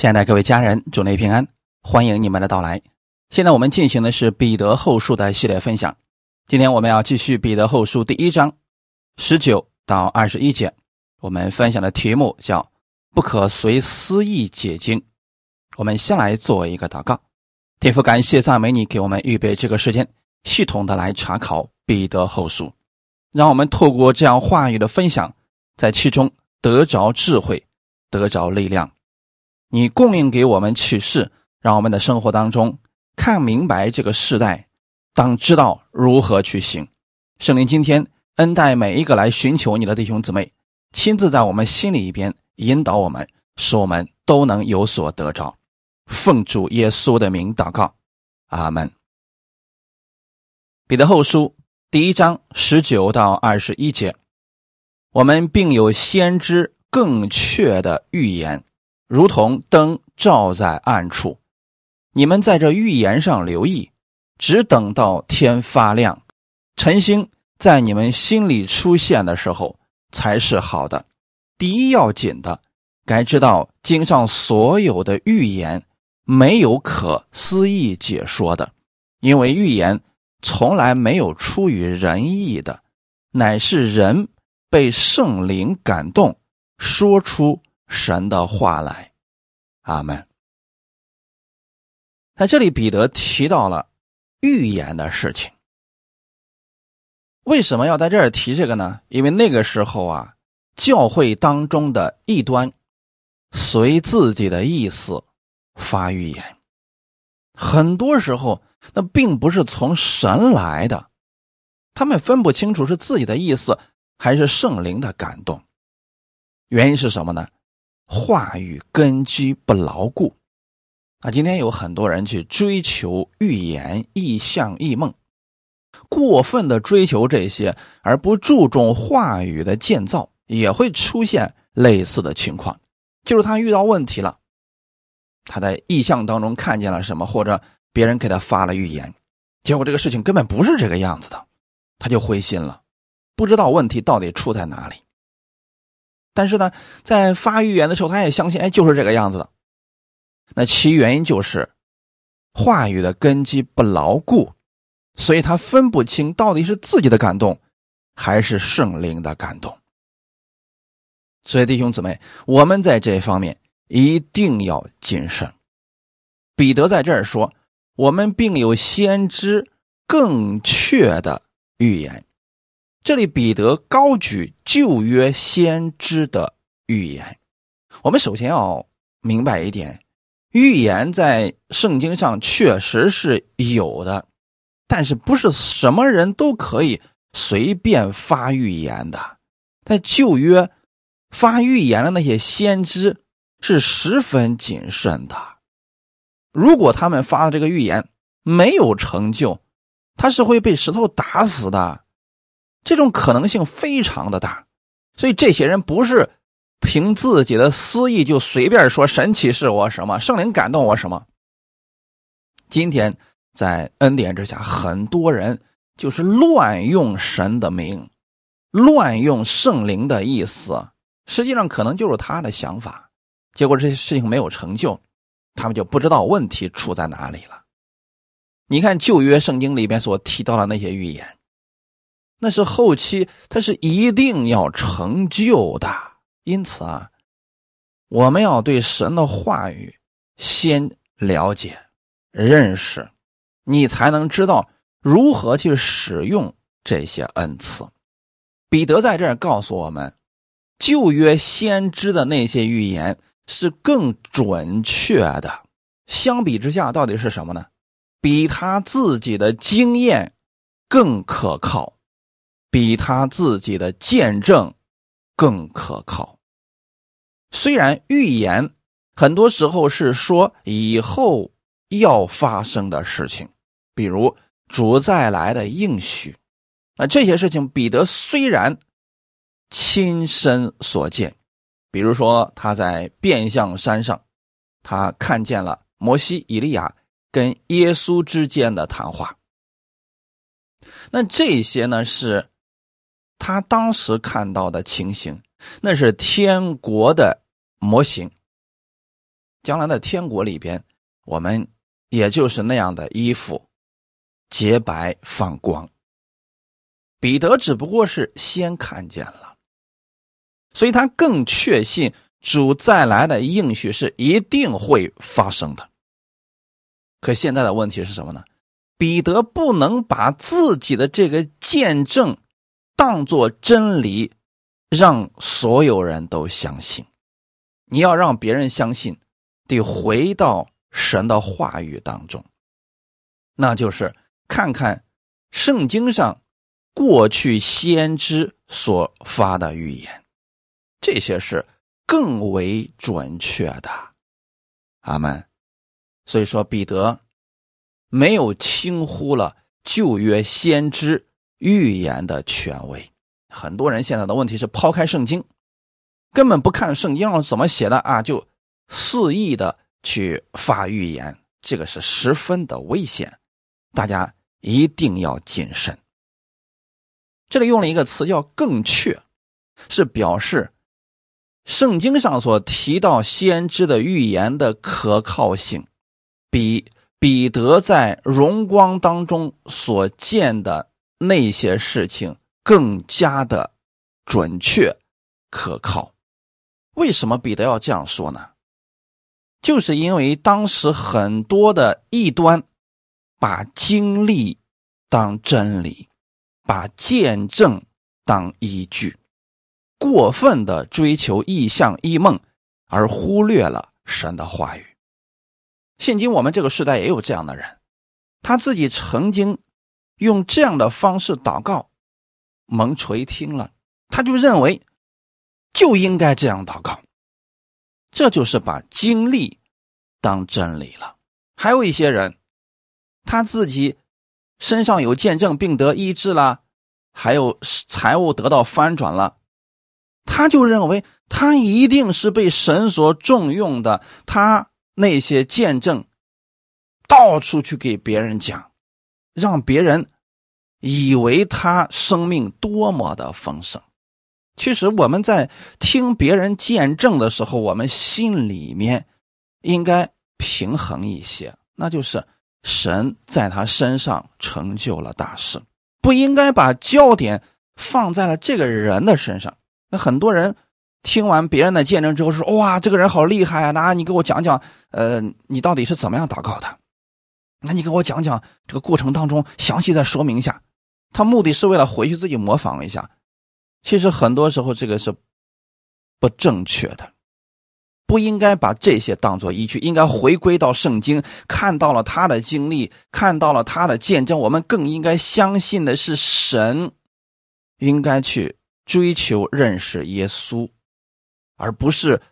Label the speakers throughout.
Speaker 1: 亲爱的各位家人，主内平安，欢迎你们的到来。现在我们进行的是彼得后书的系列分享。今天我们要继续彼得后书第一章十九到二十一节。我们分享的题目叫“不可随私意解经”。我们先来做一个祷告，天父，感谢赞美你，给我们预备这个时间，系统的来查考彼得后书，让我们透过这样话语的分享，在其中得着智慧，得着力量。你供应给我们启示，让我们的生活当中看明白这个时代，当知道如何去行。圣灵今天恩待每一个来寻求你的弟兄姊妹，亲自在我们心里一边引导我们，使我们都能有所得着。奉主耶稣的名祷告，阿门。彼得后书第一章十九到二十一节，我们并有先知更确的预言。如同灯照在暗处，你们在这预言上留意，只等到天发亮，晨星在你们心里出现的时候才是好的。第一要紧的，该知道经上所有的预言没有可思议解说的，因为预言从来没有出于人意的，乃是人被圣灵感动说出。神的话来，阿门。在这里，彼得提到了预言的事情。为什么要在这儿提这个呢？因为那个时候啊，教会当中的异端随自己的意思发预言，很多时候那并不是从神来的，他们分不清楚是自己的意思还是圣灵的感动。原因是什么呢？话语根基不牢固，啊，今天有很多人去追求预言、意象、异梦，过分的追求这些，而不注重话语的建造，也会出现类似的情况。就是他遇到问题了，他在意象当中看见了什么，或者别人给他发了预言，结果这个事情根本不是这个样子的，他就灰心了，不知道问题到底出在哪里。但是呢，在发预言的时候，他也相信，哎，就是这个样子的。那其原因就是话语的根基不牢固，所以他分不清到底是自己的感动，还是圣灵的感动。所以弟兄姊妹，我们在这方面一定要谨慎。彼得在这儿说，我们并有先知更确的预言。这里彼得高举旧约先知的预言，我们首先要明白一点：预言在圣经上确实是有的，但是不是什么人都可以随便发预言的。在旧约发预言的那些先知是十分谨慎的，如果他们发的这个预言没有成就，他是会被石头打死的。这种可能性非常的大，所以这些人不是凭自己的私意就随便说神启示我什么，圣灵感动我什么。今天在恩典之下，很多人就是乱用神的名，乱用圣灵的意思，实际上可能就是他的想法，结果这些事情没有成就，他们就不知道问题出在哪里了。你看旧约圣经里边所提到的那些预言。那是后期，它是一定要成就的。因此啊，我们要对神的话语先了解、认识，你才能知道如何去使用这些恩赐。彼得在这儿告诉我们，旧约先知的那些预言是更准确的。相比之下，到底是什么呢？比他自己的经验更可靠。比他自己的见证更可靠。虽然预言很多时候是说以后要发生的事情，比如主再来的应许，那这些事情彼得虽然亲身所见，比如说他在变相山上，他看见了摩西、以利亚跟耶稣之间的谈话，那这些呢是。他当时看到的情形，那是天国的模型。将来的天国里边，我们也就是那样的衣服，洁白放光。彼得只不过是先看见了，所以他更确信主再来的应许是一定会发生的。可现在的问题是什么呢？彼得不能把自己的这个见证当做真理，让所有人都相信。你要让别人相信，得回到神的话语当中，那就是看看圣经上过去先知所发的预言，这些是更为准确的。阿门。所以说，彼得没有轻忽了旧约先知预言的权威。很多人现在的问题是抛开圣经。根本不看圣经上怎么写的啊，就肆意的去发预言，这个是十分的危险，大家一定要谨慎。这里用了一个词叫“更确”，是表示圣经上所提到先知的预言的可靠性，比彼得在荣光当中所见的那些事情更加的准确可靠。为什么彼得要这样说呢？就是因为当时很多的异端把经历当真理，把见证当依据，过分的追求异象异梦，而忽略了神的话语。现今我们这个时代也有这样的人，他自己曾经用这样的方式祷告，蒙垂听了，他就认为。就应该这样祷告，这就是把经历当真理了。还有一些人，他自己身上有见证，并得医治了，还有财务得到翻转了，他就认为他一定是被神所重用的。他那些见证到处去给别人讲，让别人以为他生命多么的丰盛。其实我们在听别人见证的时候，我们心里面应该平衡一些，那就是神在他身上成就了大事，不应该把焦点放在了这个人的身上。那很多人听完别人的见证之后说：“哇，这个人好厉害啊！那你给我讲讲，呃，你到底是怎么样祷告的？那你给我讲讲这个过程当中，详细再说明一下。”他目的是为了回去自己模仿一下。其实很多时候，这个是不正确的，不应该把这些当做依据，应该回归到圣经，看到了他的经历，看到了他的见证，我们更应该相信的是神，应该去追求认识耶稣，而不是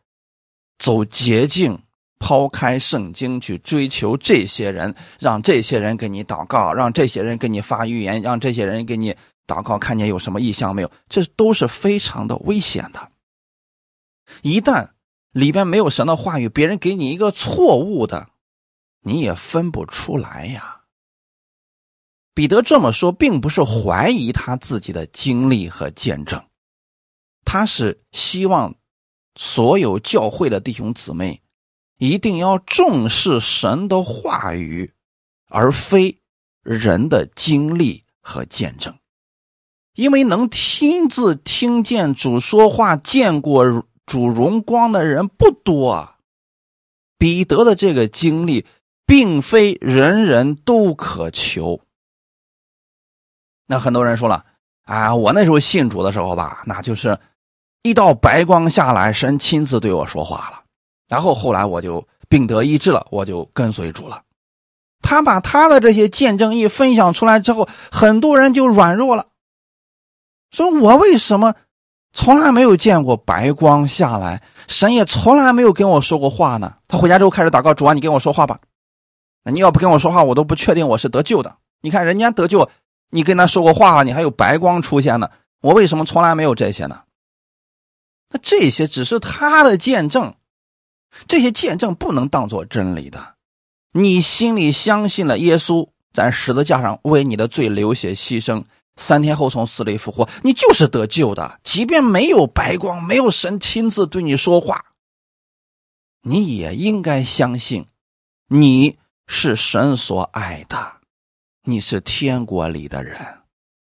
Speaker 1: 走捷径，抛开圣经去追求这些人，让这些人给你祷告，让这些人给你发预言，让这些人给你。祷告看见有什么异象没有？这都是非常的危险的。一旦里边没有神的话语，别人给你一个错误的，你也分不出来呀。彼得这么说，并不是怀疑他自己的经历和见证，他是希望所有教会的弟兄姊妹一定要重视神的话语，而非人的经历和见证。因为能亲自听见主说话、见过主荣光的人不多，彼得的这个经历并非人人都可求。那很多人说了啊，我那时候信主的时候吧，那就是一道白光下来，神亲自对我说话了，然后后来我就病得医治了，我就跟随主了。他把他的这些见证一分享出来之后，很多人就软弱了。说我为什么从来没有见过白光下来？神也从来没有跟我说过话呢？他回家之后开始祷告，主啊，你跟我说话吧。你要不跟我说话，我都不确定我是得救的。你看人家得救，你跟他说过话了，你还有白光出现呢。我为什么从来没有这些呢？那这些只是他的见证，这些见证不能当做真理的。你心里相信了耶稣在十字架上为你的罪流血牺牲。三天后从死里复活，你就是得救的。即便没有白光，没有神亲自对你说话，你也应该相信，你是神所爱的，你是天国里的人。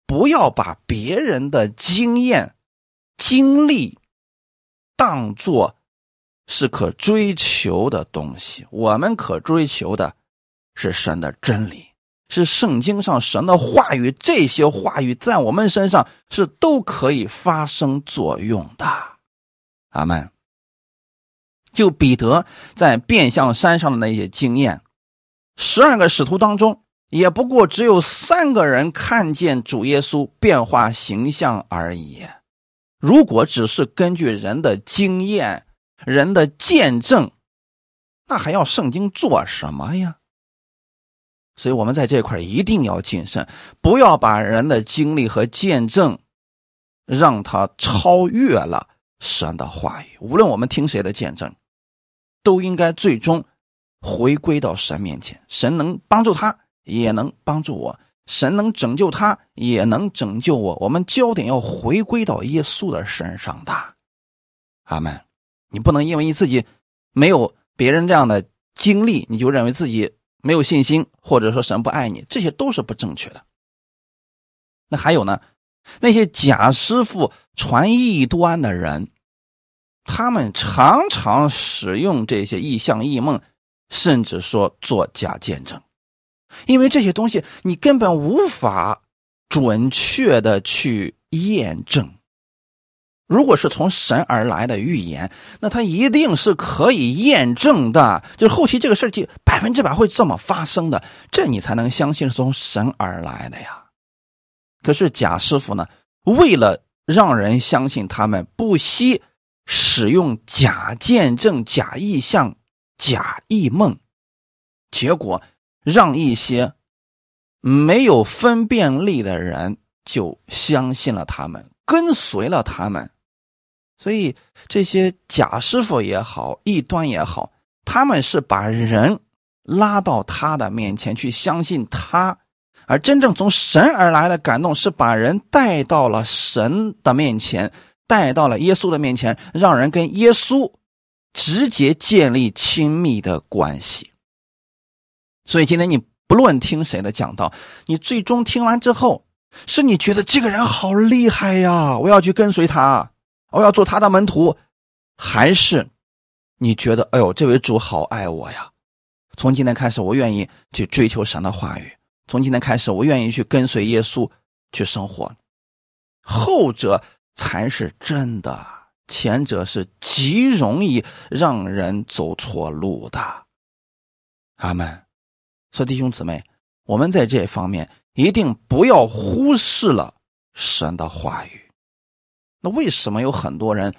Speaker 1: 不要把别人的经验、经历当做是可追求的东西。我们可追求的是神的真理，是圣经上神的话语。这些话语在我们身上是都可以发生作用的。阿门。就彼得在变相山上的那些经验，十二个使徒当中。也不过只有三个人看见主耶稣变化形象而已。如果只是根据人的经验、人的见证，那还要圣经做什么呀？所以，我们在这块一定要谨慎，不要把人的经历和见证让他超越了神的话语。无论我们听谁的见证，都应该最终回归到神面前，神能帮助他。也能帮助我，神能拯救他，也能拯救我。我们焦点要回归到耶稣的身上的，阿门。你不能因为你自己没有别人这样的经历，你就认为自己没有信心，或者说神不爱你，这些都是不正确的。那还有呢？那些假师傅传异端的人，他们常常使用这些异象异梦，甚至说做假见证。因为这些东西你根本无法准确的去验证。如果是从神而来的预言，那它一定是可以验证的，就是后期这个事就百分之百会这么发生的，这你才能相信是从神而来的呀。可是贾师傅呢，为了让人相信他们，不惜使用假见证、假意象、假意梦，结果。让一些没有分辨力的人就相信了他们，跟随了他们，所以这些假师傅也好，异端也好，他们是把人拉到他的面前去相信他，而真正从神而来的感动是把人带到了神的面前，带到了耶稣的面前，让人跟耶稣直接建立亲密的关系。所以今天你不论听谁的讲道，你最终听完之后，是你觉得这个人好厉害呀，我要去跟随他，我要做他的门徒，还是你觉得哎呦这位主好爱我呀？从今天开始，我愿意去追求神的话语。从今天开始，我愿意去跟随耶稣去生活。后者才是真的，前者是极容易让人走错路的。阿门。所以弟兄姊妹，我们在这方面一定不要忽视了神的话语。那为什么有很多人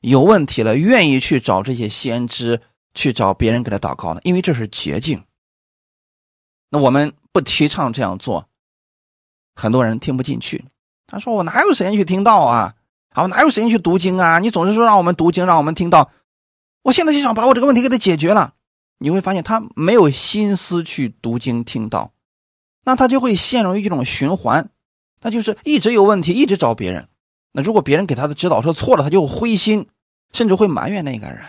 Speaker 1: 有问题了，愿意去找这些先知，去找别人给他祷告呢？因为这是捷径。那我们不提倡这样做，很多人听不进去。他说：“我哪有时间去听道啊？啊，我哪有时间去读经啊？你总是说让我们读经，让我们听到，我现在就想把我这个问题给他解决了。”你会发现他没有心思去读经听道，那他就会陷入一种循环，那就是一直有问题，一直找别人。那如果别人给他的指导说错了，他就灰心，甚至会埋怨那个人。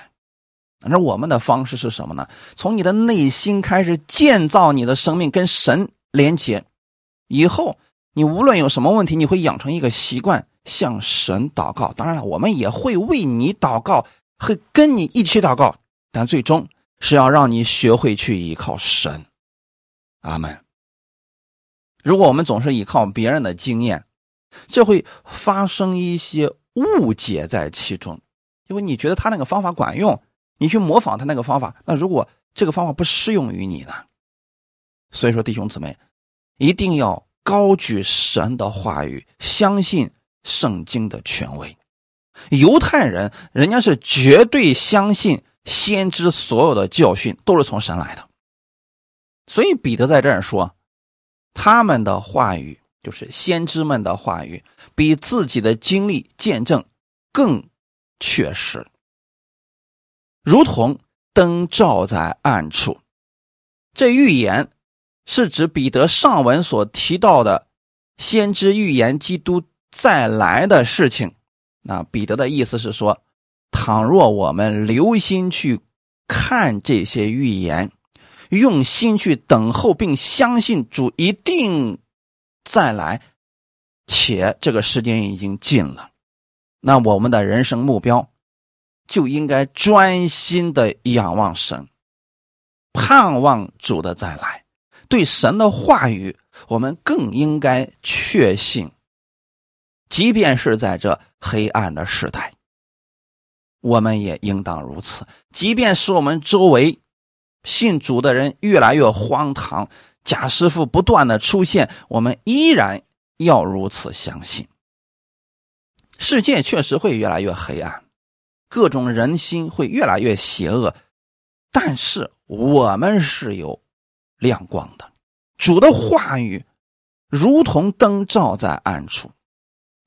Speaker 1: 而我们的方式是什么呢？从你的内心开始建造你的生命，跟神连接。以后你无论有什么问题，你会养成一个习惯，向神祷告。当然了，我们也会为你祷告，会跟你一起祷告，但最终。是要让你学会去依靠神，阿门。如果我们总是依靠别人的经验，这会发生一些误解在其中，因为你觉得他那个方法管用，你去模仿他那个方法，那如果这个方法不适用于你呢？所以说，弟兄姊妹，一定要高举神的话语，相信圣经的权威。犹太人，人家是绝对相信。先知所有的教训都是从神来的，所以彼得在这儿说，他们的话语就是先知们的话语，比自己的经历见证更确实，如同灯照在暗处。这预言是指彼得上文所提到的先知预言基督再来的事情。那彼得的意思是说。倘若我们留心去看这些预言，用心去等候，并相信主一定再来，且这个时间已经近了，那我们的人生目标就应该专心的仰望神，盼望主的再来。对神的话语，我们更应该确信，即便是在这黑暗的时代。我们也应当如此。即便是我们周围信主的人越来越荒唐，假师傅不断的出现，我们依然要如此相信。世界确实会越来越黑暗，各种人心会越来越邪恶，但是我们是有亮光的。主的话语如同灯照在暗处，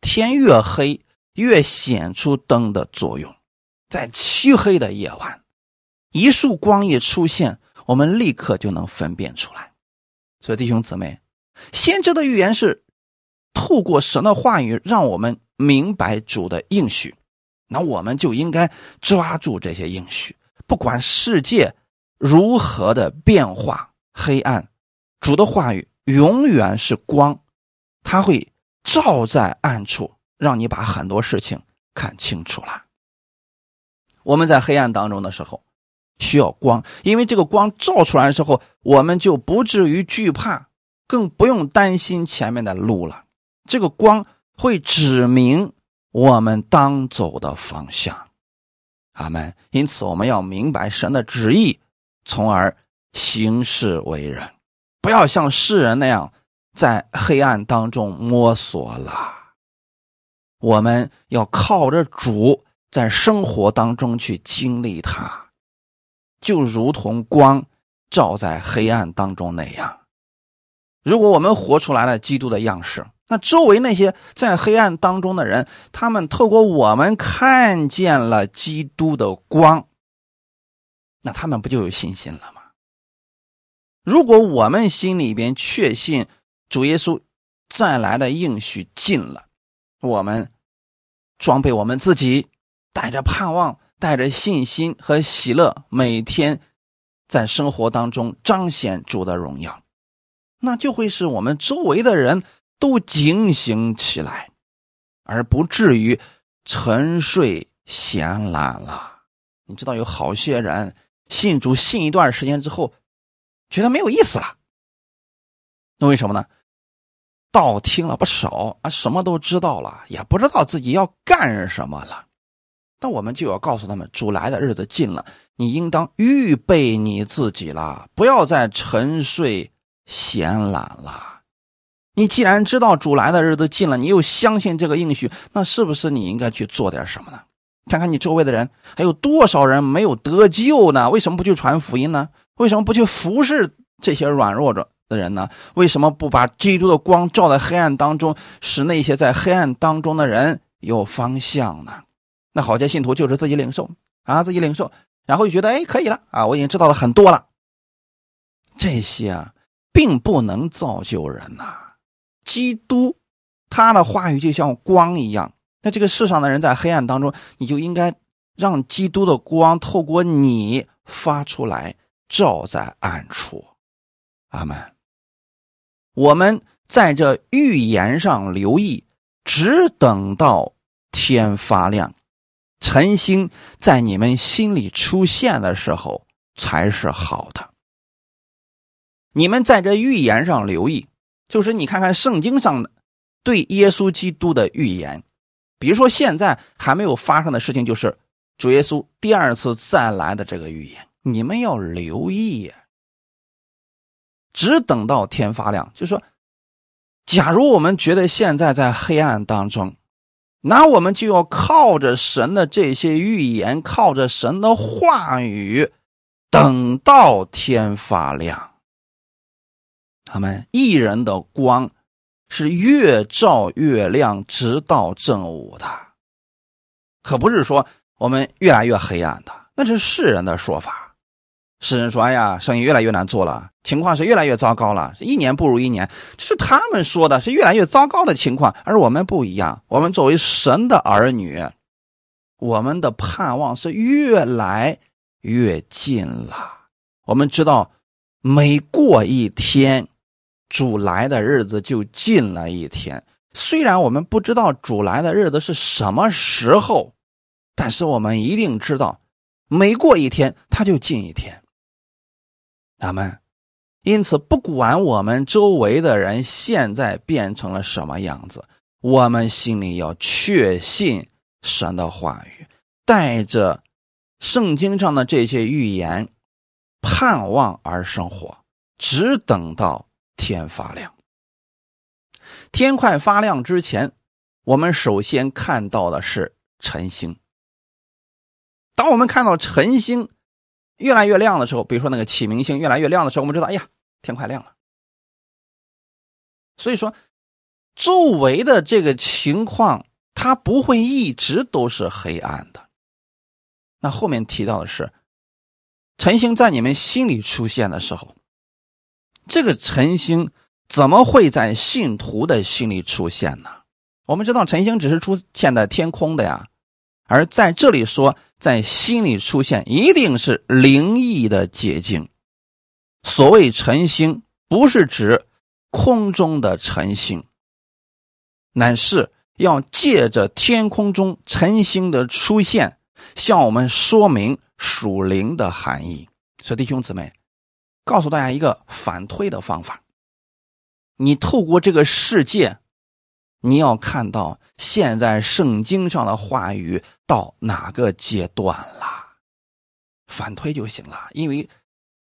Speaker 1: 天越黑越显出灯的作用。在漆黑的夜晚，一束光一出现，我们立刻就能分辨出来。所以，弟兄姊妹，先知的预言是透过神的话语，让我们明白主的应许。那我们就应该抓住这些应许，不管世界如何的变化、黑暗，主的话语永远是光，它会照在暗处，让你把很多事情看清楚了。我们在黑暗当中的时候，需要光，因为这个光照出来的时候，我们就不至于惧怕，更不用担心前面的路了。这个光会指明我们当走的方向。阿门。因此，我们要明白神的旨意，从而行事为人，不要像世人那样在黑暗当中摸索了。我们要靠着主。在生活当中去经历它，就如同光照在黑暗当中那样。如果我们活出来了基督的样式，那周围那些在黑暗当中的人，他们透过我们看见了基督的光，那他们不就有信心了吗？如果我们心里边确信主耶稣再来的应许近了，我们装备我们自己。带着盼望，带着信心和喜乐，每天在生活当中彰显主的荣耀，那就会使我们周围的人都警醒起来，而不至于沉睡闲懒了。你知道，有好些人信主信一段时间之后，觉得没有意思了。那为什么呢？道听了不少啊，什么都知道了，也不知道自己要干什么了。那我们就要告诉他们，主来的日子近了，你应当预备你自己了，不要再沉睡闲懒了。你既然知道主来的日子近了，你又相信这个应许，那是不是你应该去做点什么呢？看看你周围的人，还有多少人没有得救呢？为什么不去传福音呢？为什么不去服侍这些软弱者的人呢？为什么不把基督的光照在黑暗当中，使那些在黑暗当中的人有方向呢？那好些信徒就是自己领受啊，自己领受，然后就觉得哎可以了啊，我已经知道了很多了。这些啊，并不能造就人呐。基督他的话语就像光一样，那这个世上的人在黑暗当中，你就应该让基督的光透过你发出来，照在暗处。阿门。我们在这预言上留意，只等到天发亮。晨星在你们心里出现的时候才是好的。你们在这预言上留意，就是你看看圣经上的对耶稣基督的预言，比如说现在还没有发生的事情，就是主耶稣第二次再来的这个预言，你们要留意。只等到天发亮，就说，假如我们觉得现在在黑暗当中。那我们就要靠着神的这些预言，靠着神的话语，等到天发亮。他们一人的光是越照越亮，直到正午的，可不是说我们越来越黑暗的，那是世人的说法。世人说：“哎呀，生意越来越难做了，情况是越来越糟糕了，一年不如一年。”这是他们说的，是越来越糟糕的情况。而我们不一样，我们作为神的儿女，我们的盼望是越来越近了。我们知道，每过一天，主来的日子就近了一天。虽然我们不知道主来的日子是什么时候，但是我们一定知道，每过一天，他就近一天。阿门。因此，不管我们周围的人现在变成了什么样子，我们心里要确信神的话语，带着圣经上的这些预言，盼望而生活，只等到天发亮。天快发亮之前，我们首先看到的是晨星。当我们看到晨星。越来越亮的时候，比如说那个启明星越来越亮的时候，我们知道，哎呀，天快亮了。所以说，周围的这个情况，它不会一直都是黑暗的。那后面提到的是，晨星在你们心里出现的时候，这个晨星怎么会在信徒的心里出现呢？我们知道，晨星只是出现在天空的呀。而在这里说，在心里出现，一定是灵异的结晶。所谓晨星，不是指空中的晨星，乃是要借着天空中晨星的出现，向我们说明属灵的含义。所以，弟兄姊妹，告诉大家一个反推的方法：你透过这个世界。你要看到现在圣经上的话语到哪个阶段了，反推就行了。因为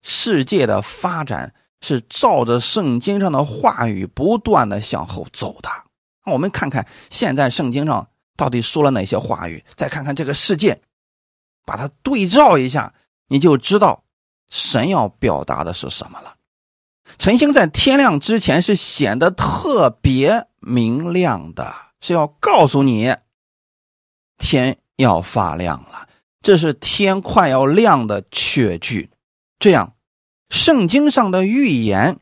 Speaker 1: 世界的发展是照着圣经上的话语不断的向后走的。那我们看看现在圣经上到底说了哪些话语，再看看这个世界，把它对照一下，你就知道神要表达的是什么了。晨星在天亮之前是显得特别明亮的，是要告诉你天要发亮了，这是天快要亮的确据。这样，圣经上的预言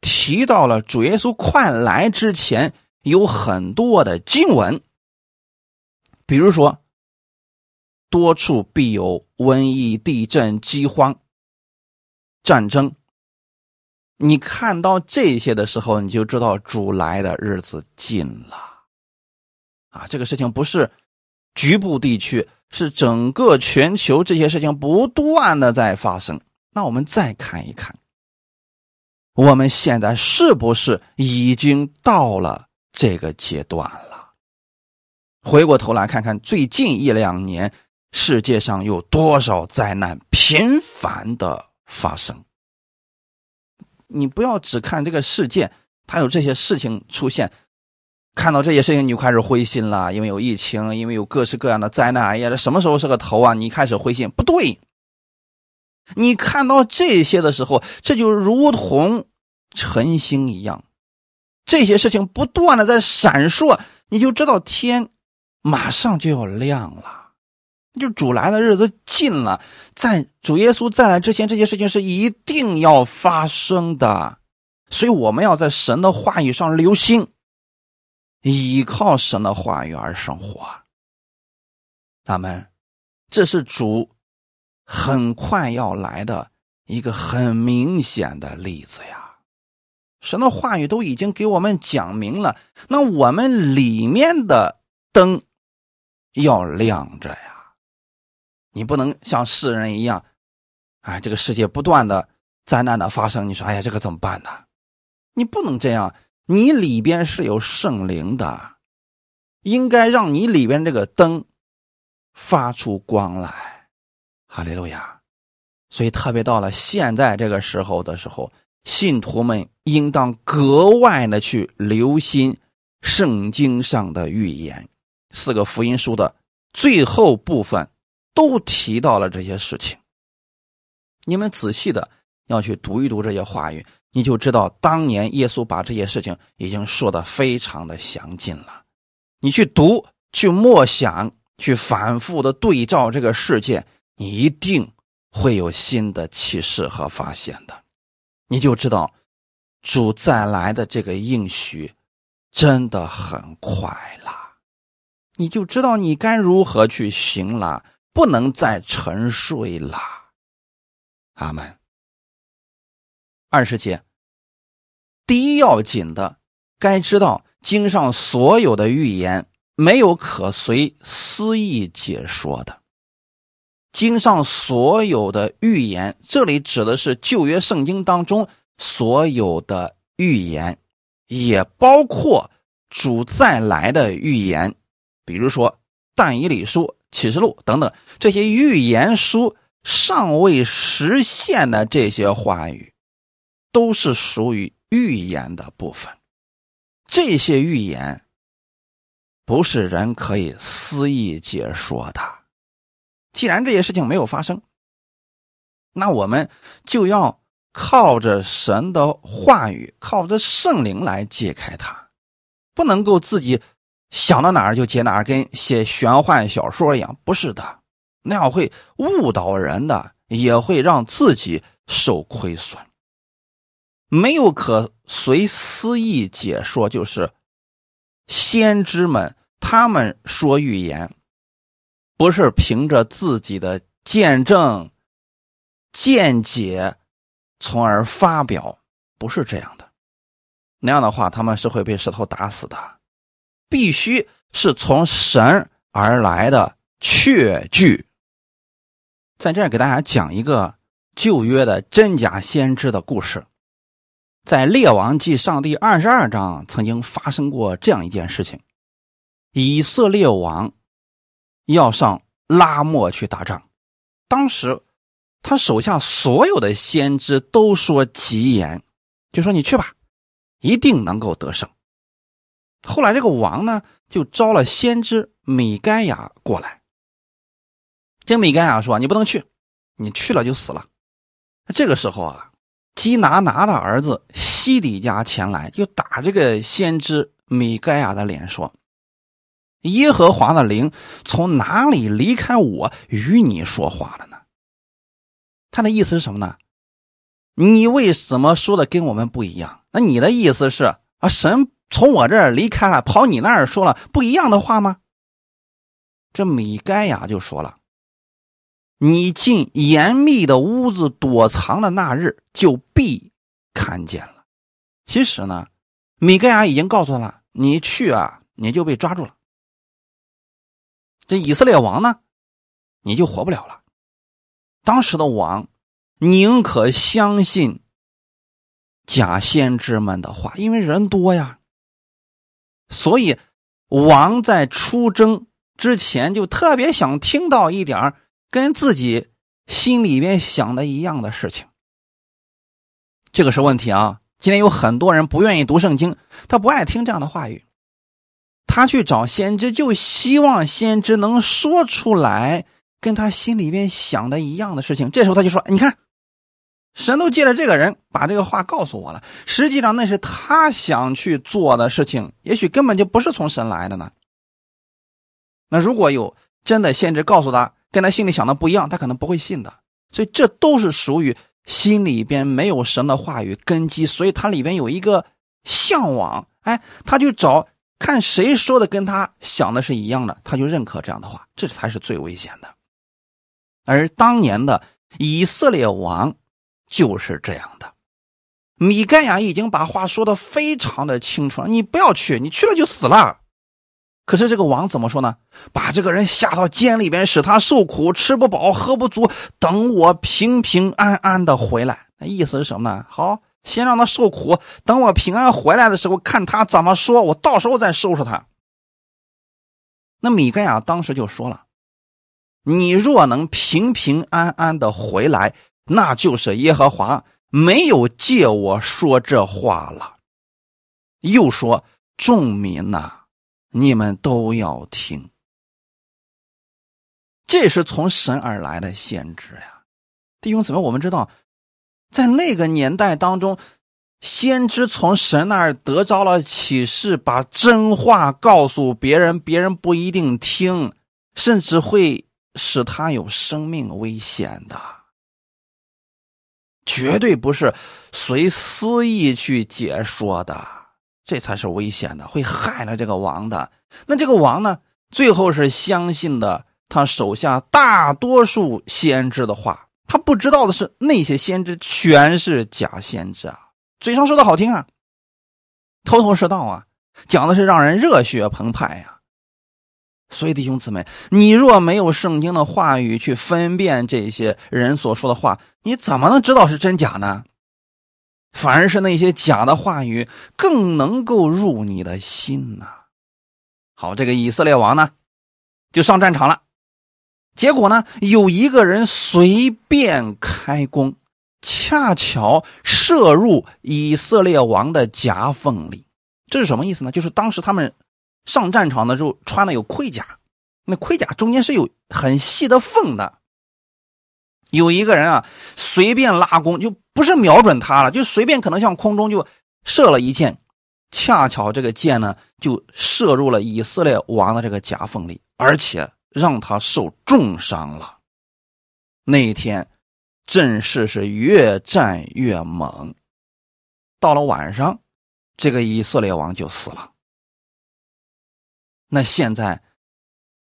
Speaker 1: 提到了主耶稣快来之前有很多的经文，比如说，多处必有瘟疫、地震、饥荒、战争。你看到这些的时候，你就知道主来的日子近了，啊，这个事情不是局部地区，是整个全球，这些事情不断的在发生。那我们再看一看，我们现在是不是已经到了这个阶段了？回过头来看看最近一两年，世界上有多少灾难频繁的发生？你不要只看这个世界，它有这些事情出现，看到这些事情你就开始灰心了，因为有疫情，因为有各式各样的灾难。哎呀，这什么时候是个头啊？你开始灰心，不对。你看到这些的时候，这就如同晨星一样，这些事情不断的在闪烁，你就知道天马上就要亮了。就主来的日子近了，在主耶稣再来之前，这些事情是一定要发生的，所以我们要在神的话语上留心，依靠神的话语而生活。他们，这是主很快要来的一个很明显的例子呀！神的话语都已经给我们讲明了，那我们里面的灯要亮着呀。你不能像世人一样，哎，这个世界不断的灾难的发生，你说，哎呀，这个怎么办呢？你不能这样，你里边是有圣灵的，应该让你里边这个灯发出光来，哈利路亚。所以，特别到了现在这个时候的时候，信徒们应当格外的去留心圣经上的预言，四个福音书的最后部分。都提到了这些事情，你们仔细的要去读一读这些话语，你就知道当年耶稣把这些事情已经说的非常的详尽了。你去读，去默想，去反复的对照这个世界，你一定会有新的启示和发现的。你就知道主再来的这个应许真的很快了，你就知道你该如何去行了。不能再沉睡了，阿门。二十节，第一要紧的，该知道经上所有的预言没有可随私意解说的。经上所有的预言，这里指的是旧约圣经当中所有的预言，也包括主再来的预言，比如说但以理书、启示录等等这些预言书尚未实现的这些话语，都是属于预言的部分。这些预言不是人可以肆意解说的。既然这些事情没有发生，那我们就要靠着神的话语，靠着圣灵来解开它，不能够自己想到哪儿就解哪儿，跟写玄幻小说一样。不是的，那样会误导人的，也会让自己受亏损。没有可随私意解说，就是先知们他们说预言。不是凭着自己的见证、见解，从而发表，不是这样的。那样的话，他们是会被石头打死的。必须是从神而来的确据。在这儿给大家讲一个旧约的真假先知的故事。在列王记上第二十二章，曾经发生过这样一件事情：以色列王。要上拉莫去打仗，当时他手下所有的先知都说吉言，就说你去吧，一定能够得胜。后来这个王呢，就招了先知米该亚过来。这米该亚说：“你不能去，你去了就死了。”这个时候啊，基拿拿的儿子西底家前来，就打这个先知米该亚的脸说。耶和华的灵从哪里离开我与你说话了呢？他的意思是什么呢？你为什么说的跟我们不一样？那你的意思是啊，神从我这儿离开了，跑你那儿说了不一样的话吗？这米该亚就说了：“你进严密的屋子躲藏的那日，就必看见了。”其实呢，米该亚已经告诉他了：“你去啊，你就被抓住了。”这以色列王呢，你就活不了了。当时的王宁可相信假先知们的话，因为人多呀。所以王在出征之前就特别想听到一点儿跟自己心里边想的一样的事情。这个是问题啊！今天有很多人不愿意读圣经，他不爱听这样的话语。他去找先知，就希望先知能说出来跟他心里边想的一样的事情。这时候他就说：“你看，神都借着这个人把这个话告诉我了。实际上那是他想去做的事情，也许根本就不是从神来的呢。那如果有真的先知告诉他跟他心里想的不一样，他可能不会信的。所以这都是属于心里边没有神的话语根基，所以他里边有一个向往，哎，他就找。”看谁说的跟他想的是一样的，他就认可这样的话，这才是最危险的。而当年的以色列王就是这样的。米盖亚已经把话说的非常的清楚了，你不要去，你去了就死了。可是这个王怎么说呢？把这个人下到监里边，使他受苦，吃不饱，喝不足，等我平平安安的回来。那意思是什么呢？好。先让他受苦，等我平安回来的时候，看他怎么说，我到时候再收拾他。那米盖亚当时就说了：“你若能平平安安的回来，那就是耶和华没有借我说这话了。”又说：“众民呐，你们都要听，这是从神而来的先知呀，弟兄姊妹，我们知道。”在那个年代当中，先知从神那儿得着了启示，把真话告诉别人，别人不一定听，甚至会使他有生命危险的。绝对不是随私意去解说的，这才是危险的，会害了这个王的。那这个王呢，最后是相信的他手下大多数先知的话。他不知道的是，那些先知全是假先知啊，嘴上说的好听啊，头头是道啊，讲的是让人热血澎湃呀。所以弟兄姊妹，你若没有圣经的话语去分辨这些人所说的话，你怎么能知道是真假呢？反而是那些假的话语更能够入你的心呐。好，这个以色列王呢，就上战场了。结果呢，有一个人随便开弓，恰巧射入以色列王的夹缝里。这是什么意思呢？就是当时他们上战场的时候穿的有盔甲，那盔甲中间是有很细的缝的。有一个人啊，随便拉弓，就不是瞄准他了，就随便可能向空中就射了一箭，恰巧这个箭呢就射入了以色列王的这个夹缝里，而且。让他受重伤了。那一天，阵势是越战越猛。到了晚上，这个以色列王就死了。那现在，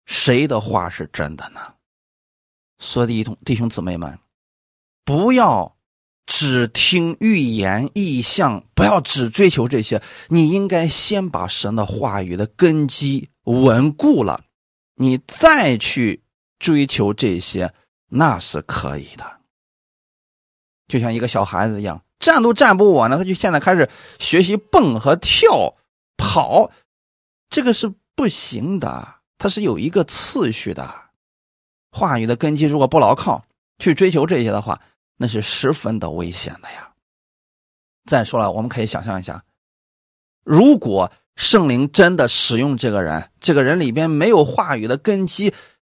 Speaker 1: 谁的话是真的呢？所以，弟兄弟兄姊妹们，不要只听预言异象，不要只追求这些。你应该先把神的话语的根基稳固了。你再去追求这些，那是可以的。就像一个小孩子一样，站都站不稳了，他就现在开始学习蹦和跳、跑，这个是不行的。它是有一个次序的。话语的根基如果不牢靠，去追求这些的话，那是十分的危险的呀。再说了，我们可以想象一下，如果。圣灵真的使用这个人，这个人里边没有话语的根基，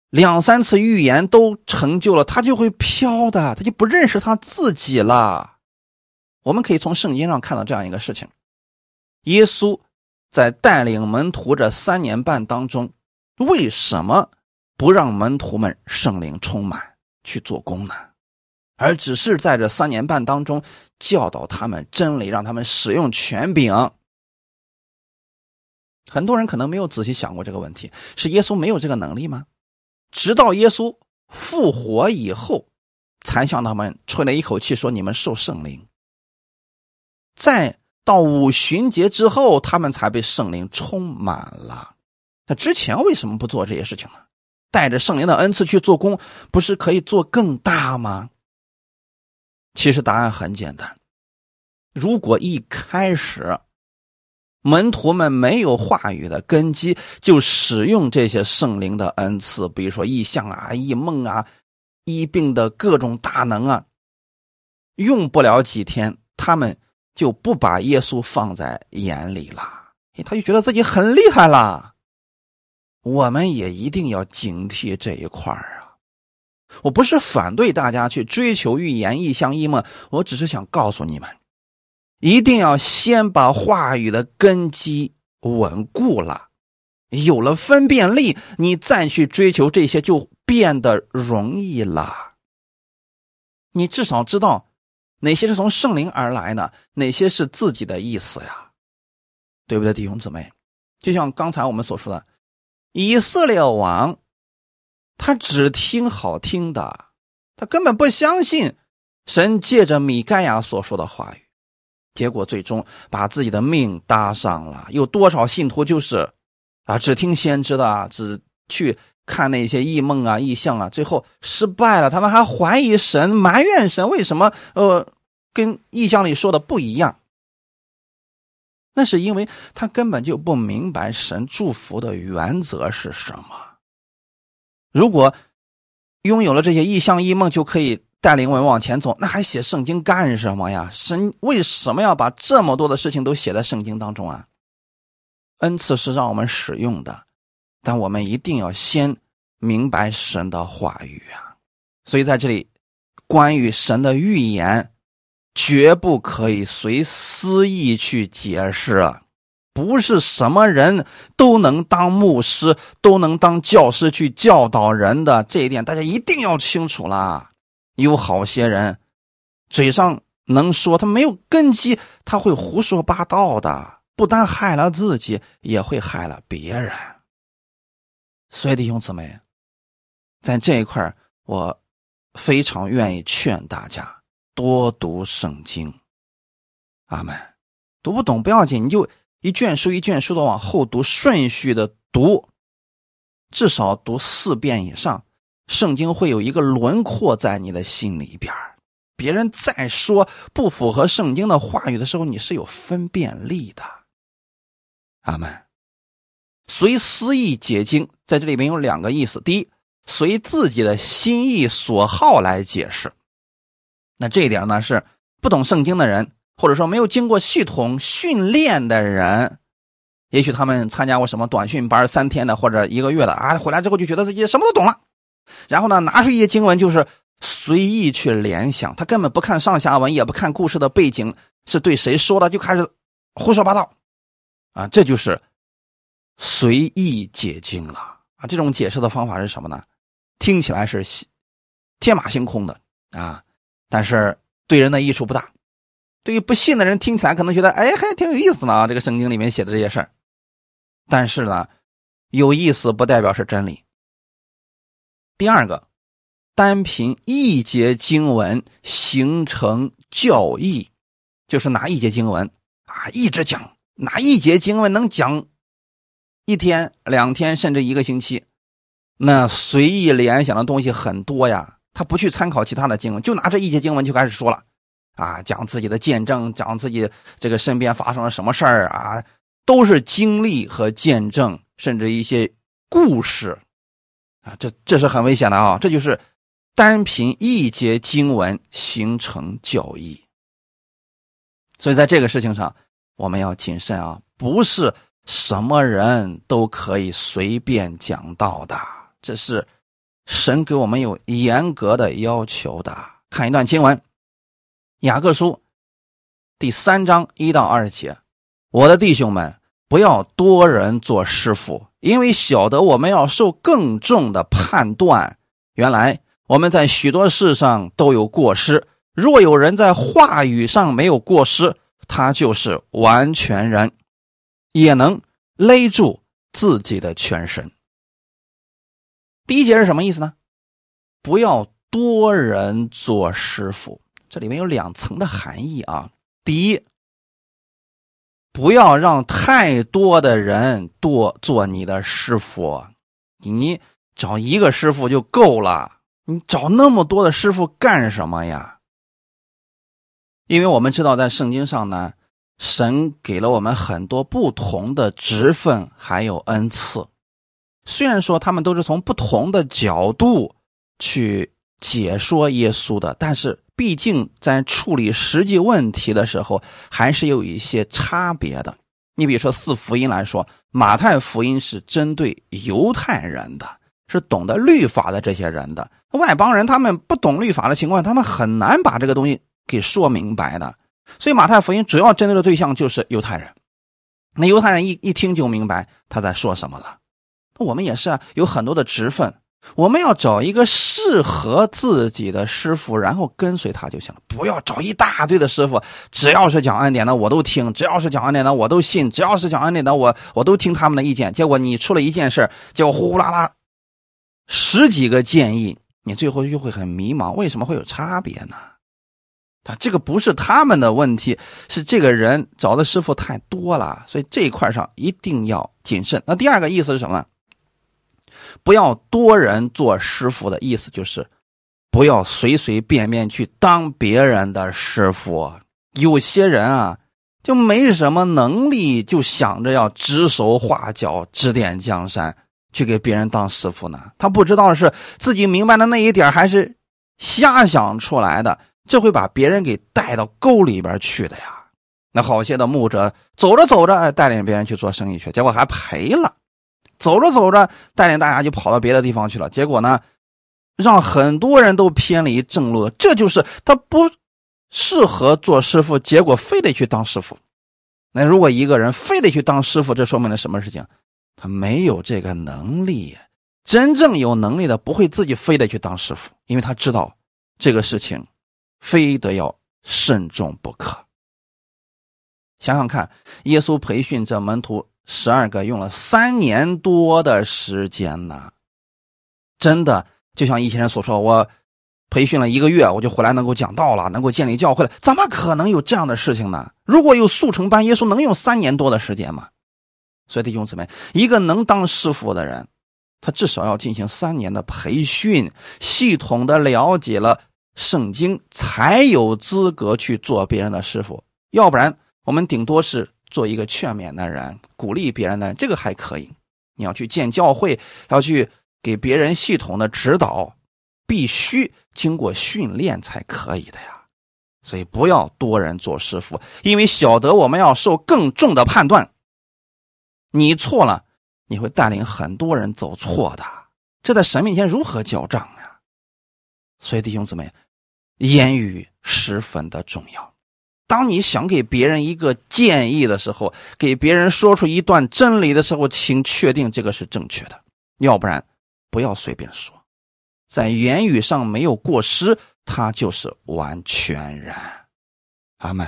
Speaker 1: 两三次预言都成就了，他就会飘的，他就不认识他自己了。我们可以从圣经上看到这样一个事情：耶稣在带领门徒这三年半当中，为什么不让门徒们圣灵充满去做工呢？而只是在这三年半当中教导他们真理，让他们使用权柄。很多人可能没有仔细想过这个问题：是耶稣没有这个能力吗？直到耶稣复活以后，才向他们吹了一口气，说：“你们受圣灵。”再到五旬节之后，他们才被圣灵充满了。那之前为什么不做这些事情呢？带着圣灵的恩赐去做工，不是可以做更大吗？其实答案很简单：如果一开始。门徒们没有话语的根基，就使用这些圣灵的恩赐，比如说异象啊、异梦啊、医病的各种大能啊。用不了几天，他们就不把耶稣放在眼里了，他就觉得自己很厉害了。我们也一定要警惕这一块儿啊！我不是反对大家去追求预言、异象、异梦，我只是想告诉你们。一定要先把话语的根基稳固了，有了分辨力，你再去追求这些就变得容易了。你至少知道哪些是从圣灵而来的，哪些是自己的意思呀？对不对，弟兄姊妹？就像刚才我们所说的，以色列王，他只听好听的，他根本不相信神借着米盖亚所说的话语。结果最终把自己的命搭上了。有多少信徒就是，啊，只听先知的，只去看那些异梦啊、异象啊，最后失败了。他们还怀疑神，埋怨神，为什么呃，跟异象里说的不一样？那是因为他根本就不明白神祝福的原则是什么。如果拥有了这些异象异梦，就可以。带领我们往前走，那还写圣经干什么呀？神为什么要把这么多的事情都写在圣经当中啊？恩赐是让我们使用的，但我们一定要先明白神的话语啊。所以在这里，关于神的预言，绝不可以随私意去解释，不是什么人都能当牧师，都能当教师去教导人的。这一点大家一定要清楚啦。有好些人，嘴上能说，他没有根基，他会胡说八道的，不但害了自己，也会害了别人。所以弟兄姊妹，在这一块我非常愿意劝大家多读圣经。阿门。读不懂不要紧，你就一卷书一卷书的往后读，顺序的读，至少读四遍以上，圣经会有一个轮廓在你的心里边别人再说不符合圣经的话语的时候，你是有分辨力的。阿门。随思意解经，在这里面有两个意思：第一，随自己的心意所好来解释。那这一点呢，是不懂圣经的人，或者说没有经过系统训练的人，也许他们参加过什么短训班三天的或者一个月的啊，回来之后就觉得自己什么都懂了，然后呢，拿出一些经文就是。随意去联想，他根本不看上下文，也不看故事的背景是对谁说的，就开始胡说八道，啊，这就是随意解经了啊！这种解释的方法是什么呢？听起来是天马行空的啊，但是对人的益处不大。对于不信的人听起来可能觉得，哎，还挺有意思呢！这个圣经里面写的这些事儿，但是呢，有意思不代表是真理。第二个。单凭一节经文形成教义，就是拿一节经文啊，一直讲，拿一节经文能讲一天、两天，甚至一个星期。那随意联想的东西很多呀，他不去参考其他的经文，就拿这一节经文就开始说了啊，讲自己的见证，讲自己这个身边发生了什么事儿啊，都是经历和见证，甚至一些故事啊，这这是很危险的啊，这就是。单凭一节经文形成教义，所以在这个事情上，我们要谨慎啊！不是什么人都可以随便讲道的，这是神给我们有严格的要求的。看一段经文，《雅各书》第三章一到二节：“我的弟兄们，不要多人做师傅，因为晓得我们要受更重的判断。原来。”我们在许多事上都有过失，若有人在话语上没有过失，他就是完全人，也能勒住自己的全身。第一节是什么意思呢？不要多人做师傅，这里面有两层的含义啊。第一，不要让太多的人多做你的师傅，你找一个师傅就够了。你找那么多的师傅干什么呀？因为我们知道，在圣经上呢，神给了我们很多不同的职分，还有恩赐。虽然说他们都是从不同的角度去解说耶稣的，但是毕竟在处理实际问题的时候，还是有一些差别的。你比如说四福音来说，马太福音是针对犹太人的。是懂得律法的这些人的外邦人，他们不懂律法的情况，他们很难把这个东西给说明白的。所以马太福音主要针对的对象就是犹太人。那犹太人一一听就明白他在说什么了。那我们也是啊，有很多的职分，我们要找一个适合自己的师傅，然后跟随他就行了。不要找一大堆的师傅，只要是讲恩典的我都听，只要是讲恩典的我都信，只要是讲恩典的我我都听他们的意见。结果你出了一件事，结果呼呼啦啦。十几个建议，你最后就会很迷茫。为什么会有差别呢？他这个不是他们的问题，是这个人找的师傅太多了，所以这一块上一定要谨慎。那第二个意思是什么呢？不要多人做师傅的意思就是，不要随随便便去当别人的师傅。有些人啊，就没什么能力，就想着要指手画脚、指点江山。去给别人当师傅呢？他不知道是自己明白的那一点，还是瞎想出来的？这会把别人给带到沟里边去的呀。那好些的牧者走着走着，带领别人去做生意去，结果还赔了。走着走着，带领大家就跑到别的地方去了，结果呢，让很多人都偏离正路。这就是他不适合做师傅，结果非得去当师傅。那如果一个人非得去当师傅，这说明了什么事情？他没有这个能力，真正有能力的不会自己非得去当师傅，因为他知道这个事情非得要慎重不可。想想看，耶稣培训这门徒十二个，用了三年多的时间呢。真的，就像一些人所说，我培训了一个月，我就回来能够讲道了，能够建立教会了，怎么可能有这样的事情呢？如果有速成班，耶稣能用三年多的时间吗？所以弟兄姊妹，一个能当师傅的人，他至少要进行三年的培训，系统的了解了圣经，才有资格去做别人的师傅。要不然，我们顶多是做一个劝勉的人，鼓励别人的人，这个还可以。你要去建教会，要去给别人系统的指导，必须经过训练才可以的呀。所以不要多人做师傅，因为晓得我们要受更重的判断。你错了，你会带领很多人走错的，这在神面前如何交账呀？所以弟兄姊妹，言语十分的重要。当你想给别人一个建议的时候，给别人说出一段真理的时候，请确定这个是正确的，要不然不要随便说。在言语上没有过失，他就是完全人。阿门。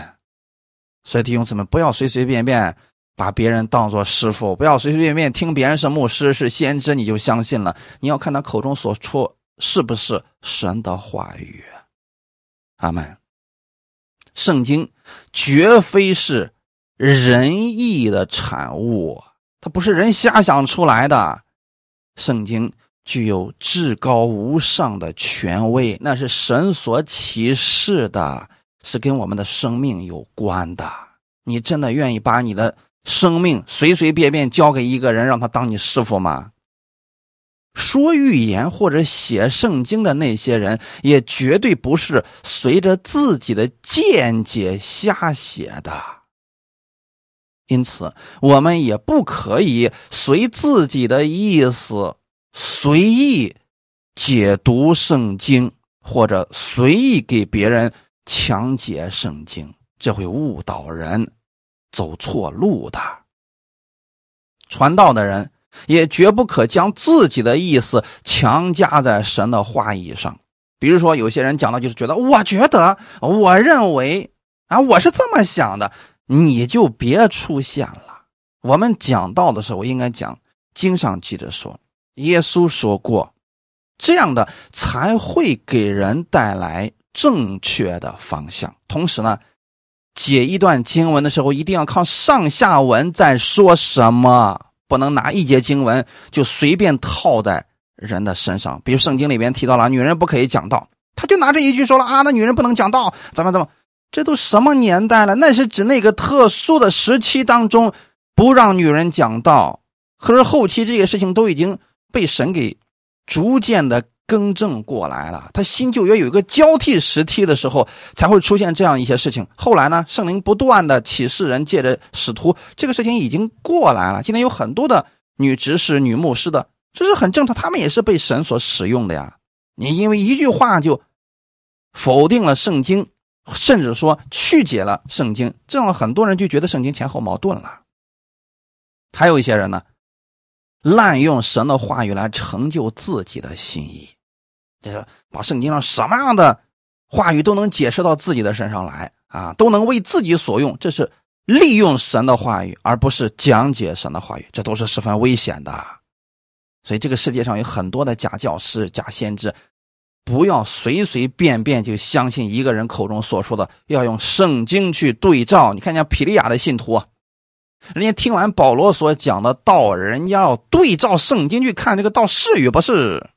Speaker 1: 所以弟兄姊妹，不要随随便便把别人当做师傅，不要随随便便听别人是牧师、是先知，你就相信了。你要看他口中所出是不是神的话语。阿门。圣经绝非是人意的产物，它不是人瞎想出来的。圣经具有至高无上的权威，那是神所启示的，是跟我们的生命有关的。你真的愿意把你的生命随随便便交给一个人，让他当你师傅吗？说预言或者写圣经的那些人，也绝对不是随着自己的见解瞎写的。因此，我们也不可以随自己的意思随意解读圣经，或者随意给别人讲解圣经，这会误导人，走错路的。传道的人。也绝不可将自己的意思强加在神的话语上。比如说，有些人讲的就是觉得，我觉得，我认为，啊，我是这么想的，你就别出现了。我们讲道的时候，应该讲经上记着说，耶稣说过，这样的才会给人带来正确的方向。同时呢，解一段经文的时候，一定要看上下文在说什么。不能拿一节经文就随便套在人的身上，比如圣经里边提到了女人不可以讲道，他就拿这一句说了啊，那女人不能讲道，怎么怎么？这都什么年代了？那是指那个特殊的时期当中不让女人讲道，可是后期这些事情都已经被神给逐渐的。更正过来了，他新旧约有一个交替时期的时候，才会出现这样一些事情。后来呢，圣灵不断的启示人，借着使徒，这个事情已经过来了。今天有很多的女执事、女牧师的，这是很正常，他们也是被神所使用的呀。你因为一句话就否定了圣经，甚至说曲解了圣经，这样很多人就觉得圣经前后矛盾了。还有一些人呢，滥用神的话语来成就自己的心意。就是把圣经上什么样的话语都能解释到自己的身上来啊，都能为自己所用。这是利用神的话语，而不是讲解神的话语，这都是十分危险的。所以这个世界上有很多的假教师、假先知，不要随随便便就相信一个人口中所说的，要用圣经去对照。你看见皮利亚的信徒，人家听完保罗所讲的道，人家要对照圣经去看这个道是与不是。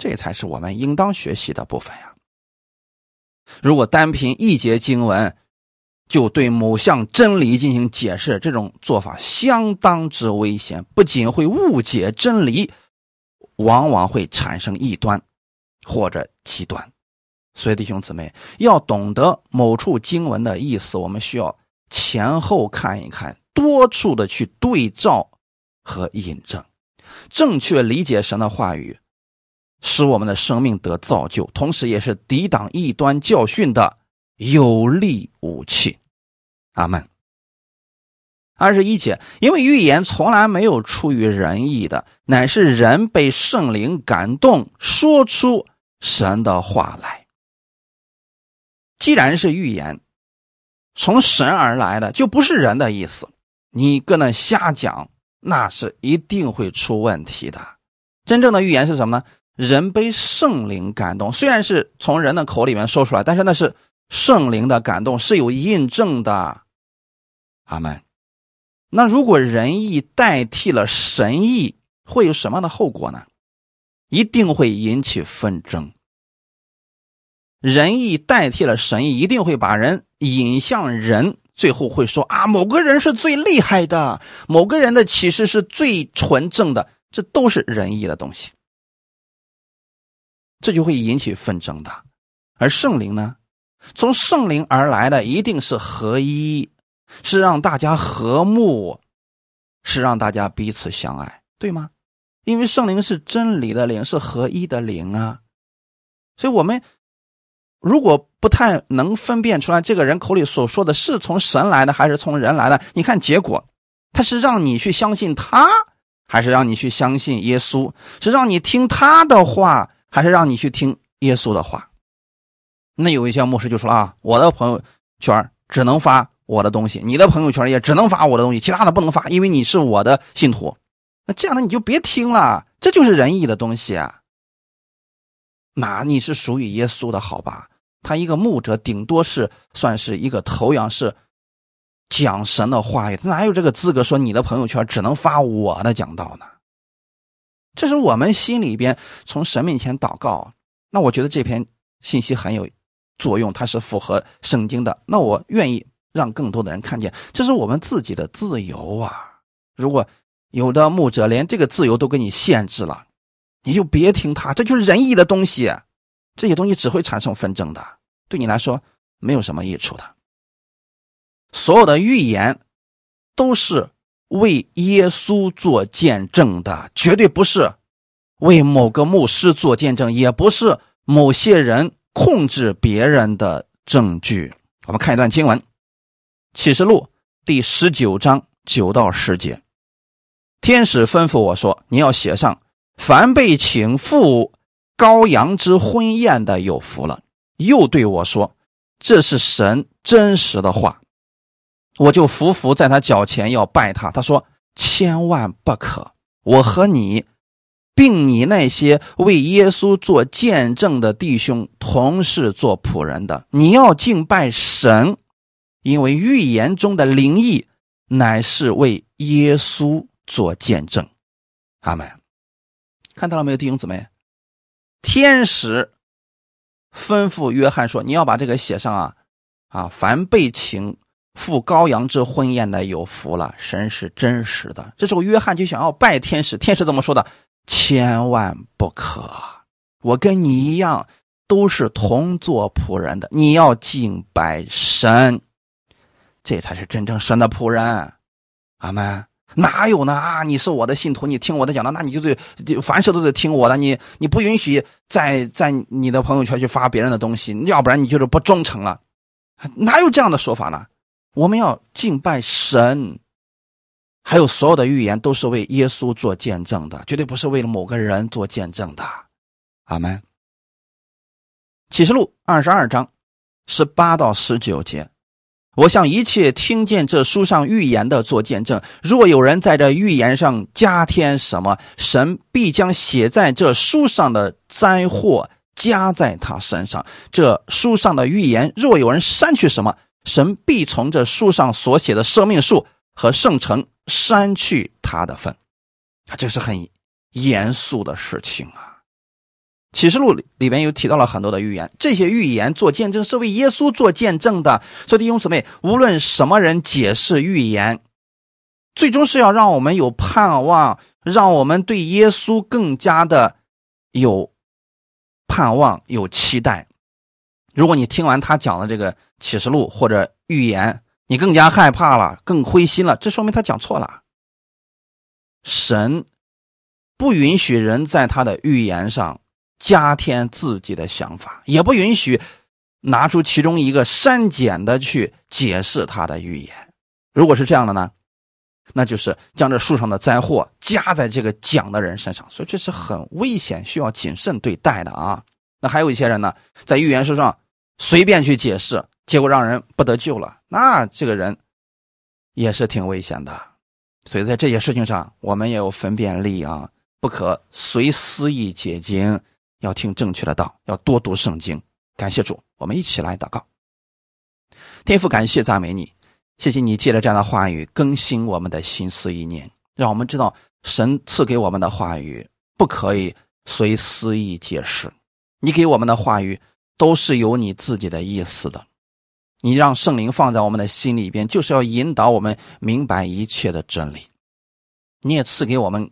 Speaker 1: 这才是我们应当学习的部分呀！如果单凭一节经文就对某项真理进行解释，这种做法相当之危险，不仅会误解真理，往往会产生异端或者极端。所以，弟兄姊妹要懂得某处经文的意思，我们需要前后看一看，多处的去对照和印证，正确理解神的话语。使我们的生命得造就，同时也是抵挡异端教训的有力武器。阿门。二十一节，因为预言从来没有出于人意的，乃是人被圣灵感动，说出神的话来。既然是预言，从神而来的，就不是人的意思。你搁那瞎讲，那是一定会出问题的。真正的预言是什么呢？人被圣灵感动，虽然是从人的口里面说出来，但是那是圣灵的感动，是有印证的。阿门。那如果仁义代替了神意，会有什么样的后果呢？一定会引起纷争。仁义代替了神意，一定会把人引向人，最后会说啊，某个人是最厉害的，某个人的启示是最纯正的，这都是仁义的东西，这就会引起纷争的。而圣灵呢，从圣灵而来的一定是合一。是让大家和睦，是让大家彼此相爱，对吗？因为圣灵是真理的灵，是合一的灵啊。所以，我们如果不太能分辨出来这个人口里所说的是从神来的还是从人来的，你看结果，他是让你去相信他，还是让你去相信耶稣？是让你听他的话，还是让你去听耶稣的话？那有一些牧师就说啊，我的朋友圈只能发。我的东西，你的朋友圈也只能发我的东西，其他的不能发，因为你是我的信徒。那这样的你就别听了，这就是仁义的东西啊。那你是属于耶稣的好吧？他一个牧者，顶多是算是一个头羊，是讲神的话语，他哪有这个资格说你的朋友圈只能发我的讲道呢？这是我们心里边从神面前祷告。那我觉得这篇信息很有作用，它是符合圣经的。那我愿意。让更多的人看见，这是我们自己的自由啊！如果有的牧者连这个自由都给你限制了，你就别听他，这就是仁义的东西，这些东西只会产生纷争的，对你来说没有什么益处的。所有的预言都是为耶稣做见证的，绝对不是为某个牧师做见证，也不是某些人控制别人的证据。我们看一段经文。启示录第十九章九到十节，天使吩咐我说：“你要写上，凡被请赴羔羊之婚宴的有福了。”又对我说：“这是神真实的话。”我就伏伏在他脚前要拜他。他说：“千万不可！我和你，并你那些为耶稣做见证的弟兄，同是做仆人的，你要敬拜神。”因为预言中的灵异乃是为耶稣做见证，阿门。看到了没有，弟兄姊妹？天使吩咐约翰说：“你要把这个写上啊！啊，凡被请赴羔羊之婚宴的有福了。神是真实的。”这时候约翰就想要拜天使，天使怎么说的？千万不可！我跟你一样，都是同做仆人的，你要敬拜神。这才是真正神的仆人，阿门。哪有呢？啊，你是我的信徒，你听我的讲的，那你就得凡事都得听我的。你你不允许在在你的朋友圈去发别人的东西，要不然你就是不忠诚了。哪有这样的说法呢？我们要敬拜神，还有所有的预言都是为耶稣做见证的，绝对不是为了某个人做见证的。阿门。启示录二十二章十八到十九节。我向一切听见这书上预言的做见证。若有人在这预言上加添什么，神必将写在这书上的灾祸加在他身上。这书上的预言，若有人删去什么，神必从这书上所写的生命树和圣城删去他的份。啊，这是很严肃的事情啊。启示录里里边有提到了很多的预言，这些预言做见证是为耶稣做见证的。所以弟兄姊妹，无论什么人解释预言，最终是要让我们有盼望，让我们对耶稣更加的有盼望、有期待。如果你听完他讲的这个启示录或者预言，你更加害怕了，更灰心了，这说明他讲错了。神不允许人在他的预言上。加添自己的想法，也不允许拿出其中一个删减的去解释他的预言。如果是这样的呢，那就是将这树上的灾祸加在这个讲的人身上，所以这是很危险，需要谨慎对待的啊。那还有一些人呢，在预言书上随便去解释，结果让人不得救了，那这个人也是挺危险的。所以在这些事情上，我们也有分辨力啊。不可随私意解经，要听正确的道，要多读圣经。感谢主，我们一起来祷告。天父，感谢赞美你，谢谢你借着这样的话语更新我们的心思意念，让我们知道神赐给我们的话语不可以随私意解释，你给我们的话语都是有你自己的意思的。你让圣灵放在我们的心里边，就是要引导我们明白一切的真理。你也赐给我们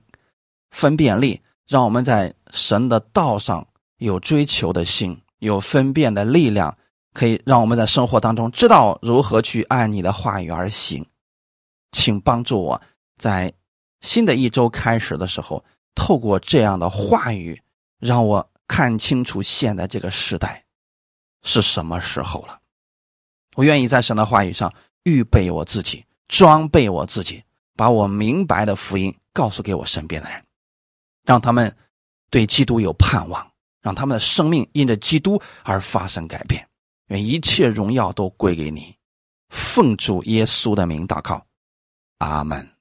Speaker 1: 分辨力，让我们在神的道上有追求的心，有分辨的力量，可以让我们在生活当中知道如何去按你的话语而行。请帮助我在新的一周开始的时候，透过这样的话语，让我看清楚现在这个时代是什么时候了。我愿意在神的话语上预备我自己，装备我自己，把我明白的福音告诉给我身边的人，让他们对基督有盼望，让他们的生命因着基督而发生改变。愿一切荣耀都归给你，奉主耶稣的名祷告，阿门。